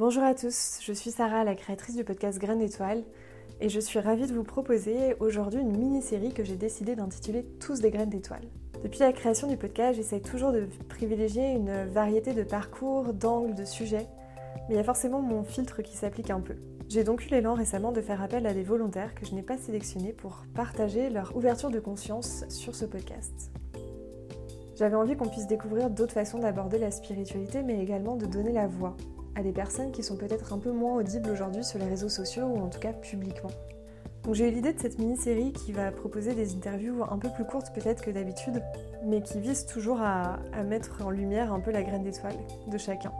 Bonjour à tous, je suis Sarah, la créatrice du podcast Graines d'étoiles, et je suis ravie de vous proposer aujourd'hui une mini-série que j'ai décidé d'intituler Tous des graines d'étoiles. Depuis la création du podcast, j'essaye toujours de privilégier une variété de parcours, d'angles, de sujets, mais il y a forcément mon filtre qui s'applique un peu. J'ai donc eu l'élan récemment de faire appel à des volontaires que je n'ai pas sélectionnés pour partager leur ouverture de conscience sur ce podcast. J'avais envie qu'on puisse découvrir d'autres façons d'aborder la spiritualité, mais également de donner la voix à des personnes qui sont peut-être un peu moins audibles aujourd'hui sur les réseaux sociaux ou en tout cas publiquement. Donc j'ai eu l'idée de cette mini-série qui va proposer des interviews un peu plus courtes peut-être que d'habitude, mais qui vise toujours à, mettre en lumière un peu la graine d'étoile de chacun.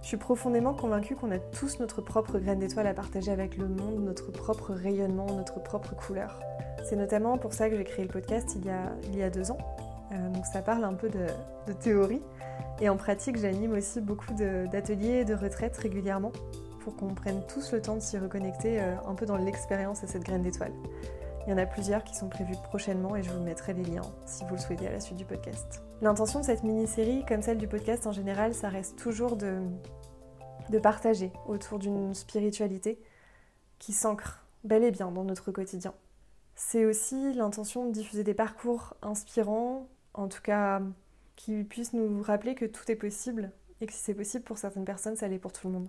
Je suis profondément convaincue qu'on a tous notre propre graine d'étoile à partager avec le monde, notre propre rayonnement, notre propre couleur. C'est notamment pour ça que j'ai créé le podcast il y a, deux ans. Euh, donc ça parle un peu de théorie, et en pratique, j'anime aussi beaucoup d'ateliers et de retraites régulièrement pour qu'on prenne tous le temps de s'y reconnecter euh, un peu dans l'expérience à cette graine d'étoile. Il y en a plusieurs qui sont prévus prochainement et je vous mettrai les liens si vous le souhaitez à la suite du podcast. L'intention de cette mini-série, comme celle du podcast en général, ça reste toujours de, de partager autour d'une spiritualité qui s'ancre bel et bien dans notre quotidien. C'est aussi l'intention de diffuser des parcours inspirants, en tout cas qui puisse nous rappeler que tout est possible et que si c'est possible pour certaines personnes, ça l'est pour tout le monde.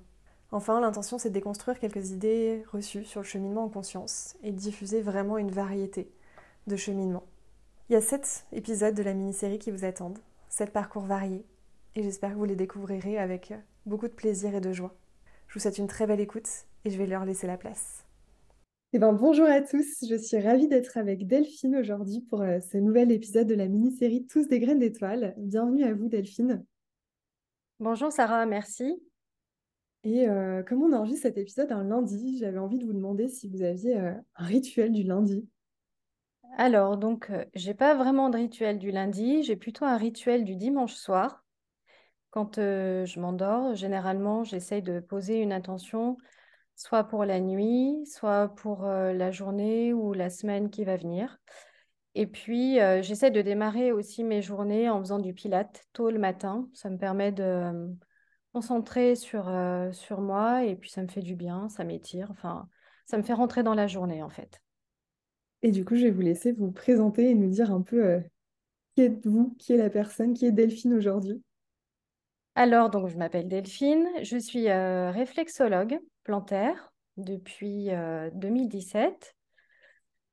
Enfin, l'intention, c'est de déconstruire quelques idées reçues sur le cheminement en conscience et de diffuser vraiment une variété de cheminements. Il y a sept épisodes de la mini-série qui vous attendent, sept parcours variés, et j'espère que vous les découvrirez avec beaucoup de plaisir et de joie. Je vous souhaite une très belle écoute et je vais leur laisser la place. Eh ben, bonjour à tous, je suis ravie d'être avec Delphine aujourd'hui pour euh, ce nouvel épisode de la mini-série Tous des graines d'étoiles. Bienvenue à vous Delphine. Bonjour Sarah, merci. Et euh, comme on enregistre cet épisode un lundi, j'avais envie de vous demander si vous aviez euh, un rituel du lundi. Alors, donc, j'ai pas vraiment de rituel du lundi, j'ai plutôt un rituel du dimanche soir. Quand je m'endors, généralement, j'essaye de poser une intention soit pour la nuit, soit pour la journée ou la semaine qui va venir. Et puis, j'essaie de démarrer aussi mes journées en faisant du pilate tôt le matin. Ça me permet de me concentrer sur, sur moi et puis ça me fait du bien, ça m'étire. Enfin, ça me fait rentrer dans la journée en fait. Et du coup, je vais vous laisser vous présenter et nous dire un peu qui êtes-vous, qui est la personne, qui est Delphine aujourd'hui? Alors, donc, je m'appelle Delphine, je suis réflexologue plantaire depuis 2017.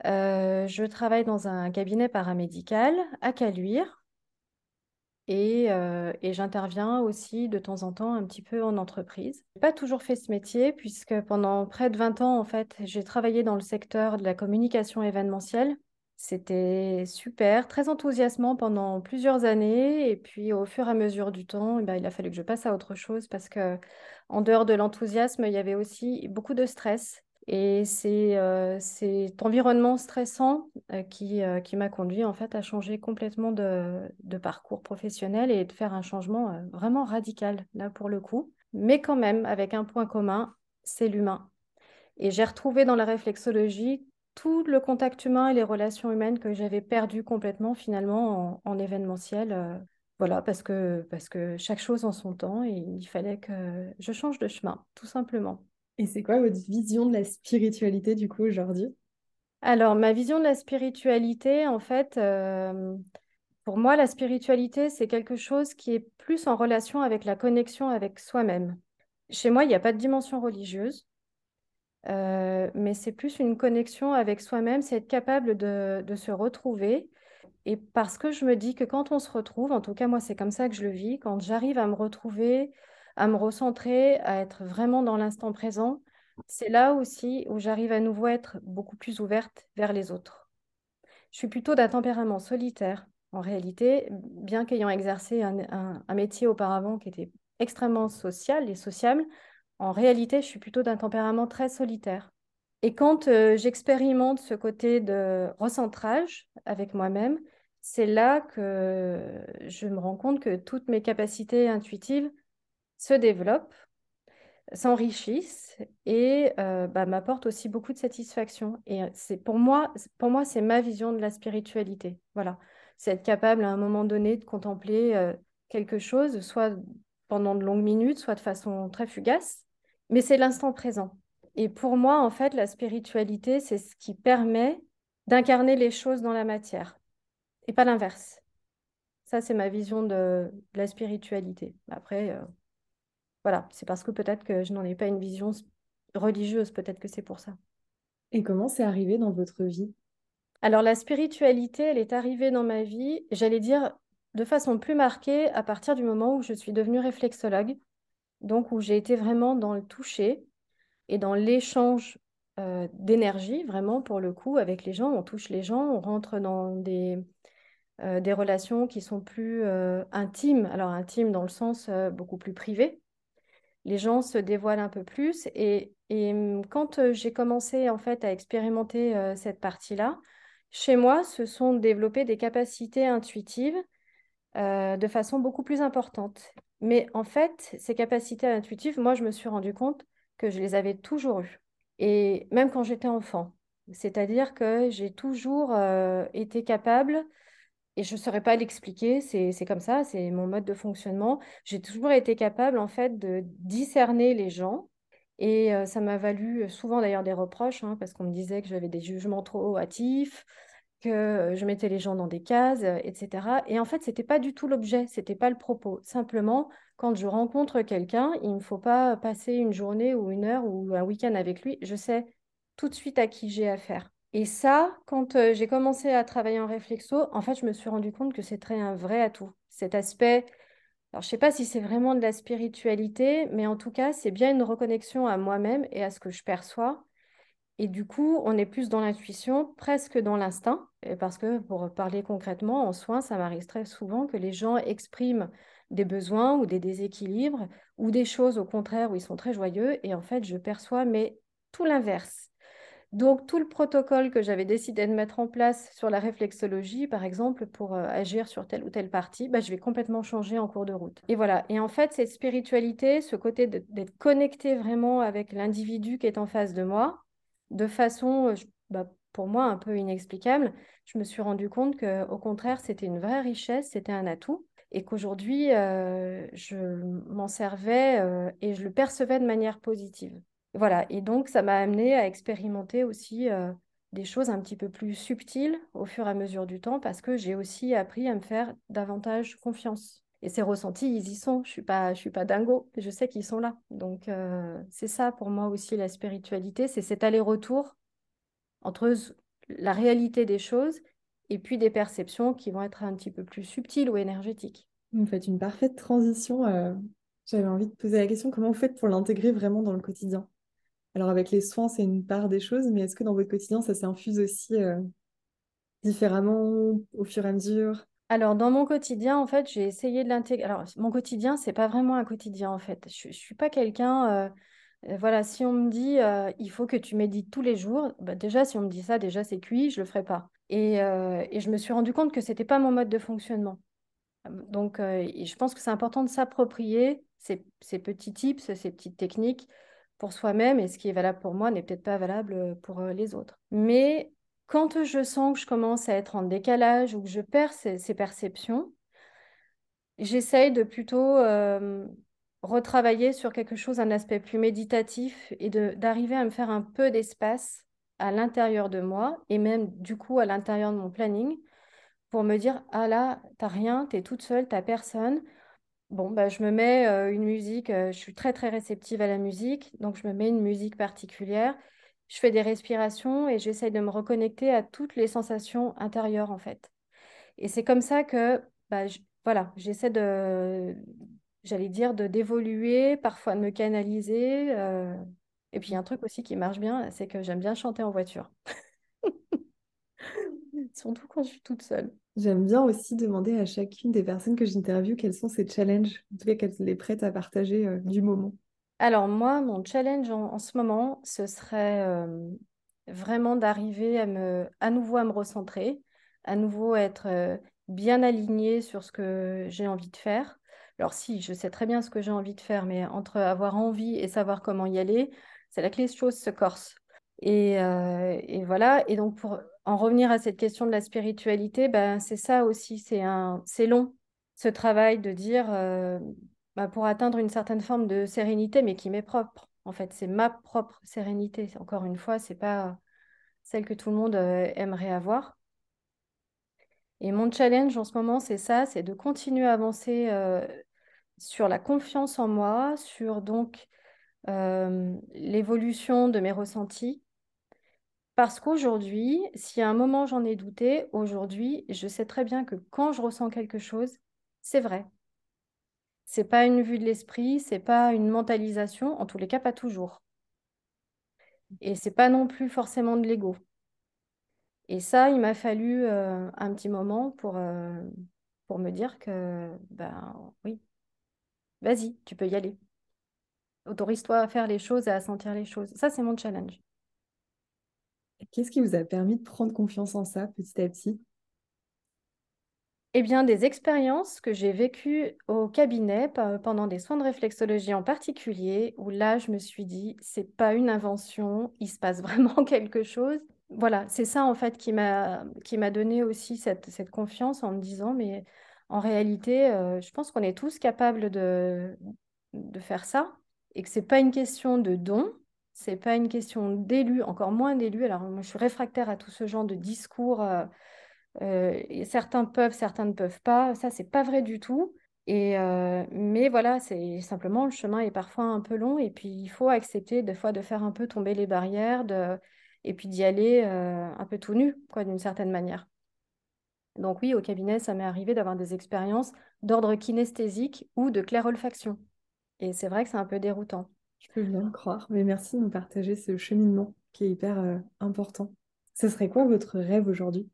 Euh, euh, je travaille dans un cabinet paramédical à Caluire et, euh, et j'interviens aussi de temps en temps un petit peu en entreprise. Je n'ai pas toujours fait ce métier puisque pendant près de 20 ans, en fait, j'ai travaillé dans le secteur de la communication événementielle c'était super, très enthousiasmant pendant plusieurs années. Et puis, au fur et à mesure du temps, eh ben, il a fallu que je passe à autre chose parce que, en dehors de l'enthousiasme, il y avait aussi beaucoup de stress. Et c'est euh, cet environnement stressant euh, qui, euh, qui m'a conduit en fait à changer complètement de, de, parcours professionnel et de faire un changement vraiment radical, là pour le coup. Mais quand même, avec un point commun, c'est l'humain. Et j'ai retrouvé dans la réflexologie tout le contact humain et les relations humaines que j'avais perdu complètement finalement en, événementiel. Euh, voilà, parce que, parce que chaque chose en son temps et il fallait que je change de chemin, tout simplement. Et c'est quoi votre vision de la spiritualité du coup aujourd'hui? Alors, ma vision de la spiritualité, en fait, euh, pour moi, la spiritualité, c'est quelque chose qui est plus en relation avec la connexion avec soi-même. Chez moi, il n'y a pas de dimension religieuse. Euh, mais c'est plus une connexion avec soi-même, c'est être capable de, se retrouver. Et parce que je me dis que quand on se retrouve, en tout cas moi c'est comme ça que je le vis, quand j'arrive à me retrouver, à me recentrer, à être vraiment dans l'instant présent, c'est là aussi où j'arrive à nouveau à être beaucoup plus ouverte vers les autres. Je suis plutôt d'un tempérament solitaire en réalité, bien qu'ayant exercé un métier auparavant qui était extrêmement social et sociable, en réalité, je suis plutôt d'un tempérament très solitaire. Et quand euh, j'expérimente ce côté de recentrage avec moi-même, c'est là que je me rends compte que toutes mes capacités intuitives se développent, s'enrichissent et euh, bah, m'apportent aussi beaucoup de satisfaction. Et c'est pour moi, pour moi, c'est ma vision de la spiritualité. Voilà, c'est être capable à un moment donné de contempler euh, quelque chose, soit pendant de longues minutes, soit de façon très fugace, mais c'est l'instant présent. Et pour moi, en fait, la spiritualité, c'est ce qui permet d'incarner les choses dans la matière et pas l'inverse. Ça, c'est ma vision de, la spiritualité. Après, euh, voilà, c'est parce que peut-être que je n'en ai pas une vision religieuse, peut-être que c'est pour ça. Et comment c'est arrivé dans votre vie? Alors, la spiritualité, elle est arrivée dans ma vie, j'allais dire, de façon plus marquée à partir du moment où je suis devenue réflexologue, donc où j'ai été vraiment dans le toucher et dans l'échange euh, d'énergie, vraiment pour le coup, avec les gens. On touche les gens, on rentre dans des, euh, relations qui sont plus euh, intimes, alors intimes dans le sens beaucoup plus privé. Les gens se dévoilent un peu plus et, et hum, quand j'ai commencé en fait à expérimenter cette partie-là, chez moi se sont développées des capacités intuitives de façon beaucoup plus importante. Mais en fait, ces capacités intuitives, moi, je me suis rendu compte que je les avais toujours eues. Et même quand j'étais enfant. C'est-à-dire que j'ai toujours euh, été capable, et je ne saurais pas l'expliquer, c'est comme ça, c'est mon mode de fonctionnement. J'ai toujours été capable, en fait, de discerner les gens. Et euh, ça m'a valu souvent d'ailleurs des reproches, hein, parce qu'on me disait que j'avais des jugements trop hâtifs, que je mettais les gens dans des cases, etc. Et en fait, ce n'était pas du tout l'objet, ce n'était pas le propos. Simplement, quand je rencontre quelqu'un, il ne faut pas passer une journée ou une heure ou un week-end avec lui. Je sais tout de suite à qui j'ai affaire. Et ça, quand euh, j'ai commencé à travailler en réflexo, en fait, je me suis rendu compte que c'était un vrai atout. Cet aspect, alors je sais pas si c'est vraiment de la spiritualité, mais en tout cas, c'est bien une reconnexion à moi-même et à ce que je perçois. Et du coup, on est plus dans l'intuition, presque dans l'instinct, parce que pour parler concrètement, en soins, ça m'arrive très souvent que les gens expriment des besoins ou des déséquilibres ou des choses au contraire où ils sont très joyeux et en fait je perçois mais tout l'inverse. Donc tout le protocole que j'avais décidé de mettre en place sur la réflexologie par exemple pour euh, agir sur telle ou telle partie, bah, je vais complètement changer en cours de route. Et voilà, et en fait cette spiritualité, ce côté d'être connecté vraiment avec l'individu qui est en face de moi, de façon euh, bah, pour moi un peu inexplicable, je me suis rendu compte que au contraire c'était une vraie richesse, c'était un atout et qu'aujourd'hui, euh, je m'en servais euh, et je le percevais de manière positive. Voilà, et donc ça m'a amené à expérimenter aussi des choses un petit peu plus subtiles au fur et à mesure du temps parce que j'ai aussi appris à me faire davantage confiance. Et ces ressentis, ils y sont. Je suis pas, je suis pas dingo. Je sais qu'ils sont là. Donc c'est ça pour moi aussi la spiritualité, c'est cet aller-retour entre la réalité des choses et puis des perceptions qui vont être un petit peu plus subtiles ou énergétiques. Vous faites une parfaite transition. Euh, j'avais envie de poser la question, comment vous faites pour l'intégrer vraiment dans le quotidien? Alors avec les soins, c'est une part des choses, mais est-ce que dans votre quotidien, ça s'infuse aussi euh, différemment au fur et à mesure? Alors, dans mon quotidien, en fait, j'ai essayé de l'intégrer. Alors, mon quotidien, c'est pas vraiment un quotidien, en fait. Je, ne suis pas quelqu'un. Euh, voilà, si on me dit il faut que tu médites tous les jours, bah, déjà, si on me dit ça, déjà, c'est cuit, je le ferai pas. Et, je me suis rendu compte que c'était pas mon mode de fonctionnement. Donc, je pense que c'est important de s'approprier ces, petits tips, ces petites techniques pour soi-même. Et ce qui est valable pour moi n'est peut-être pas valable pour les autres. Mais quand je sens que je commence à être en décalage ou que je perds ces, perceptions, j'essaye de plutôt retravailler sur quelque chose, un aspect plus méditatif et d'arriver à me faire un peu d'espace à l'intérieur de moi et même du coup à l'intérieur de mon planning pour me dire ah là, t'as rien, t'es toute seule, t'as personne. Bon, bah, je me mets une musique, je suis très très réceptive à la musique, donc je me mets une musique particulière. Je fais des respirations et j'essaye de me reconnecter à toutes les sensations intérieures en fait. Et c'est comme ça que bah, voilà, j'essaie de, j'allais dire, de d'évoluer, parfois de me canaliser. Euh. Et puis, il y a un truc aussi qui marche bien, c'est que j'aime bien chanter en voiture. Surtout quand je suis toute seule. J'aime bien aussi demander à chacune des personnes que j'interviewe quels sont ses challenges, en tout cas qu'elles est prête à partager euh, du moment. Alors moi, mon challenge en, ce moment, ce serait euh, vraiment d'arriver à me, à nouveau à me recentrer, à nouveau être euh, bien alignée sur ce que j'ai envie de faire. Alors si, je sais très bien ce que j'ai envie de faire, mais entre avoir envie et savoir comment y aller, c'est là que les choses se corsent. Et, et, voilà. Et donc, pour en revenir à cette question de la spiritualité, ben, c'est ça aussi, c'est un, c'est long, ce travail de dire, euh, ben, pour atteindre une certaine forme de sérénité, mais qui m'est propre. En fait, c'est ma propre sérénité. Encore une fois, c'est pas celle que tout le monde euh, aimerait avoir. Et mon challenge en ce moment, c'est ça, c'est de continuer à avancer euh, sur la confiance en moi, sur donc euh, l'évolution de mes ressentis. Parce qu'aujourd'hui, si à un moment j'en ai douté, aujourd'hui, je sais très bien que quand je ressens quelque chose, c'est vrai. C'est pas une vue de l'esprit, c'est pas une mentalisation, en tous les cas pas toujours. Et c'est pas non plus forcément de l'ego. Et ça, il m'a fallu euh, un petit moment pour, euh, pour me dire que, ben oui, vas-y, tu peux y aller. Autorise-toi à faire les choses et à sentir les choses. Ça, c'est mon challenge. Qu'est-ce qui vous a permis de prendre confiance en ça petit à petit? Eh bien, des expériences que j'ai vécues au cabinet pendant des soins de réflexologie en particulier, où là, je me suis dit, c'est pas une invention, il se passe vraiment quelque chose. Voilà, c'est ça en fait qui m'a qui m'a donné aussi cette, cette, confiance en me disant, mais en réalité, euh, je pense qu'on est tous capables de, de faire ça et que c'est pas une question de don, c'est pas une question d'élu, encore moins d'élu. Alors moi, je suis réfractaire à tout ce genre de discours. Euh, euh, certains peuvent, certains ne peuvent pas. Ça, c'est pas vrai du tout. Et euh, mais voilà, c'est simplement le chemin est parfois un peu long et puis il faut accepter des fois de faire un peu tomber les barrières de, et puis d'y aller euh, un peu tout nu, quoi, d'une certaine manière. Donc oui, au cabinet, ça m'est arrivé d'avoir des expériences d'ordre kinesthésique ou de claire olfaction. Et c'est vrai que c'est un peu déroutant. Je peux bien le croire, mais merci de nous partager ce cheminement qui est hyper important. Ce serait quoi votre rêve aujourd'hui?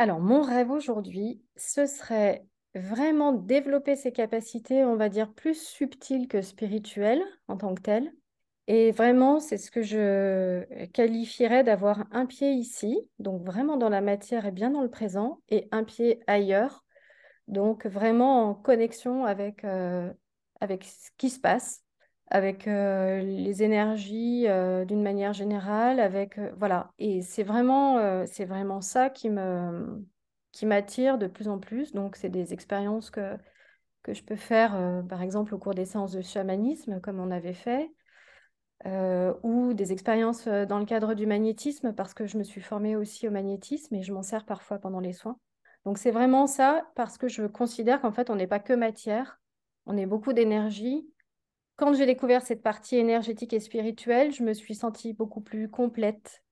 Alors, mon rêve aujourd'hui, ce serait vraiment développer ses capacités, on va dire, plus subtiles que spirituelles en tant que telles. Et vraiment, c'est ce que je qualifierais d'avoir un pied ici, donc vraiment dans la matière et bien dans le présent, et un pied ailleurs, donc vraiment en connexion avec, euh, avec ce qui se passe, avec euh, les énergies euh, d'une manière générale, avec euh, voilà. Et c'est vraiment, c'est vraiment ça qui me qui m'attire de plus en plus. Donc, c'est des expériences que, que je peux faire, par exemple, au cours des séances de chamanisme, comme on avait fait, ou des expériences dans le cadre du magnétisme, parce que je me suis formée aussi au magnétisme et je m'en sers parfois pendant les soins. Donc, c'est vraiment ça, parce que je considère qu'en fait, on n'est pas que matière, on est beaucoup d'énergie quand j'ai découvert cette partie énergétique et spirituelle, je me suis sentie beaucoup plus complète,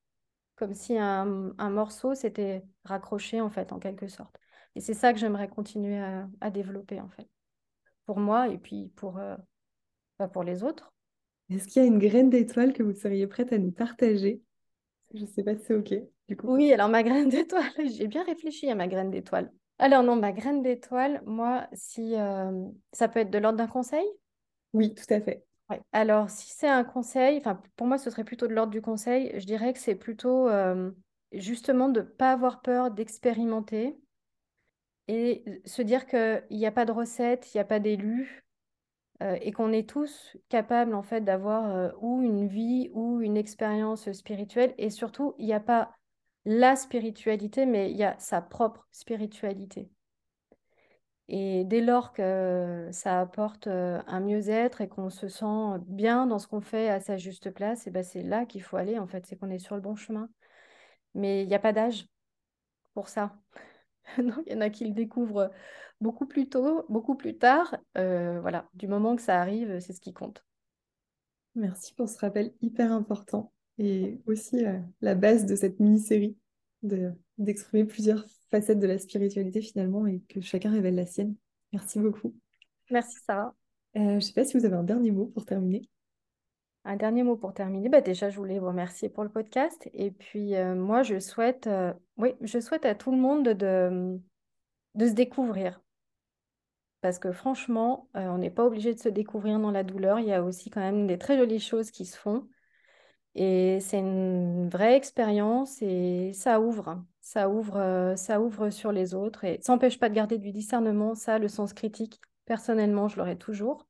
comme si un, morceau s'était raccroché en fait, en quelque sorte. Et c'est ça que j'aimerais continuer à, développer en fait, pour moi et puis pour, euh, bah, pour les autres. Est-ce qu'il y a une graine d'étoile que vous seriez prête à nous partager? Je ne sais pas si c'est OK. Du coup. Oui, alors ma graine d'étoile, j'ai bien réfléchi à ma graine d'étoile. Alors non, ma graine d'étoile, moi, si euh, ça peut être de l'ordre d'un conseil, oui, tout à fait. Alors, si c'est un conseil, pour moi, ce serait plutôt de l'ordre du conseil. Je dirais que c'est plutôt justement de ne pas avoir peur d'expérimenter et se dire qu'il n'y a pas de recette, il n'y a pas d'élu et qu'on est tous capables en fait d'avoir ou une vie ou une expérience spirituelle et surtout, il n'y a pas la spiritualité, mais il y a sa propre spiritualité. Et dès lors que ça apporte euh, un mieux-être et qu'on se sent bien dans ce qu'on fait à sa juste place, et ben c'est là qu'il faut aller, en fait, c'est qu'on est sur le bon chemin. Mais il n'y a pas d'âge pour ça. il y en a qui le découvrent beaucoup plus tôt, beaucoup plus tard. Euh, voilà, du moment que ça arrive, c'est ce qui compte. Merci pour ce rappel hyper important et aussi euh, la base de cette mini-série d'exprimer plusieurs facettes de la spiritualité finalement et que chacun révèle la sienne. Merci beaucoup. Merci Sarah. Euh, je ne sais pas si vous avez un dernier mot pour terminer. Un dernier mot pour terminer. Bah déjà, je voulais vous remercier pour le podcast. Et puis, euh, moi, je souhaite, euh, oui, je souhaite à tout le monde de, de se découvrir. Parce que franchement, on n'est pas obligé de se découvrir dans la douleur. Il y a aussi quand même des très jolies choses qui se font. Et c'est une vraie expérience et ça ouvre, ça ouvre, euh, ça ouvre sur les autres et ça n'empêche pas de garder du discernement, ça, le sens critique. Personnellement, je l'aurai toujours,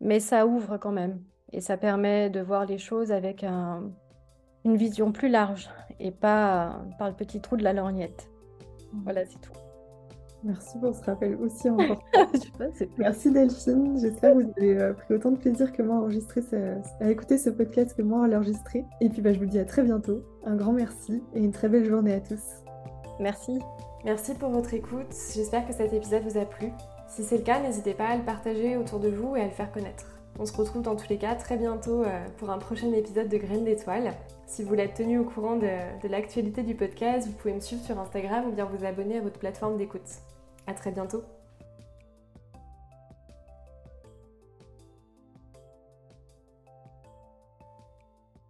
mais ça ouvre quand même et ça permet de voir les choses avec une vision plus large et pas par le petit trou de la lorgnette. Voilà, c'est tout. Merci pour ce rappel aussi important. Merci Delphine. J'espère que vous avez euh, pris autant de plaisir que moi à, enregistrer à écouter ce podcast que moi à l'enregistrer. Et puis bah, je vous dis à très bientôt. Un grand merci et une très belle journée à tous. Merci. Merci pour votre écoute. J'espère que cet épisode vous a plu. Si c'est le cas, n'hésitez pas à le partager autour de vous et à le faire connaître. On se retrouve dans tous les cas très bientôt euh, pour un prochain épisode de Graines d'étoiles. Si vous voulez être tenu au courant de, de l'actualité du podcast, vous pouvez me suivre sur Instagram ou bien vous abonner à votre plateforme d'écoute. À très bientôt